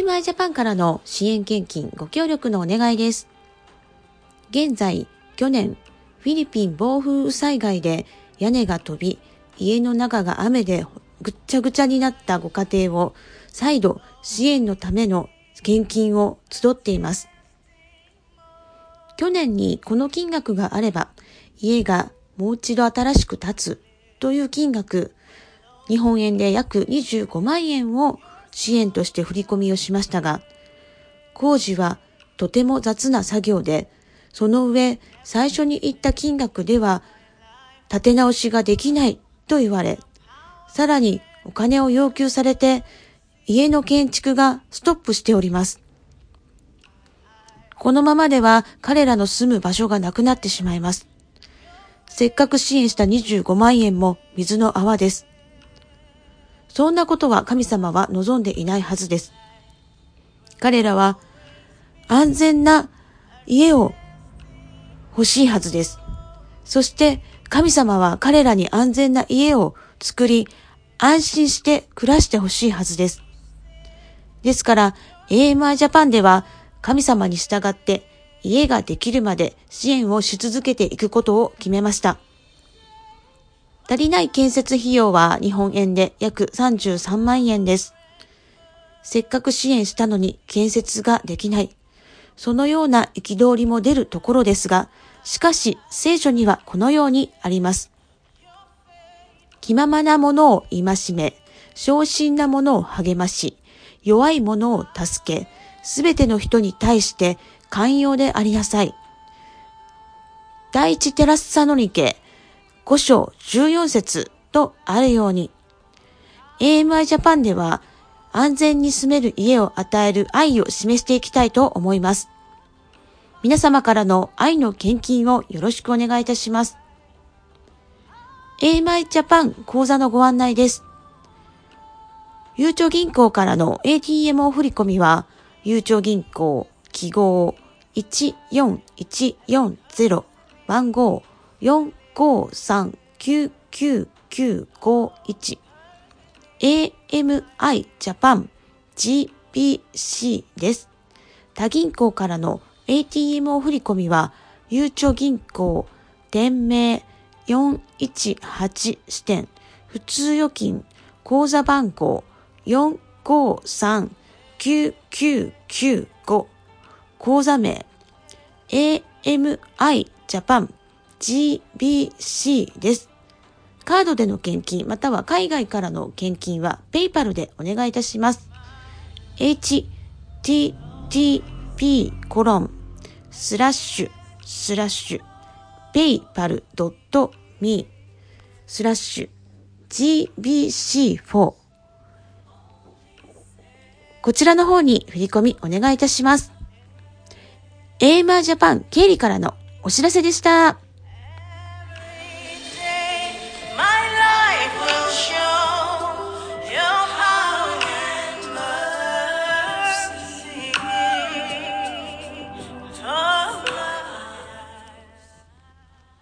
m i ジャパンからの支援献金ご協力のお願いです。現在、去年、フィリピン暴風災害で屋根が飛び、家の中が雨でぐっちゃぐちゃになったご家庭を再度支援のための献金を集っています。去年にこの金額があれば家がもう一度新しく建つという金額、日本円で約25万円を支援として振り込みをしましたが、工事はとても雑な作業で、その上最初に言った金額では立て直しができないと言われ、さらにお金を要求されて家の建築がストップしております。このままでは彼らの住む場所がなくなってしまいます。せっかく支援した25万円も水の泡です。そんなことは神様は望んでいないはずです。彼らは安全な家を欲しいはずです。そして神様は彼らに安全な家を作り、安心して暮らしてほしいはずです。ですから、AMI ジャパンでは神様に従って家ができるまで支援をし続けていくことを決めました。足りない建設費用は日本円で約33万円です。せっかく支援したのに建設ができない。そのような憤りも出るところですが、しかし聖書にはこのようにあります。気ままなものを戒め、昇進なものを励まし、弱い者を助け、すべての人に対して寛容でありなさい。第一テラスサノニケ5章14節とあるように、AMI ジャパンでは安全に住める家を与える愛を示していきたいと思います。皆様からの愛の献金をよろしくお願いいたします。AMI ジャパン講座のご案内です。ゆうちょ銀行からの ATM を振り込みは、ゆうちょ銀行記号14140154 03-999951 AMI Japan GPC です。他銀行からの ATMO 振込は、ゆうちょ銀行、店名418支店、普通預金、口座番号453-9995、口座名 AMI Japan GBC です。カードでの献金または海外からの献金は PayPal でお願いいたします。http コロンスラッシュスラッシュ paypal.me スラッシュ gbc4 こちらの方に振り込みお願いいたします。エーマージャパン経理からのお知らせでした。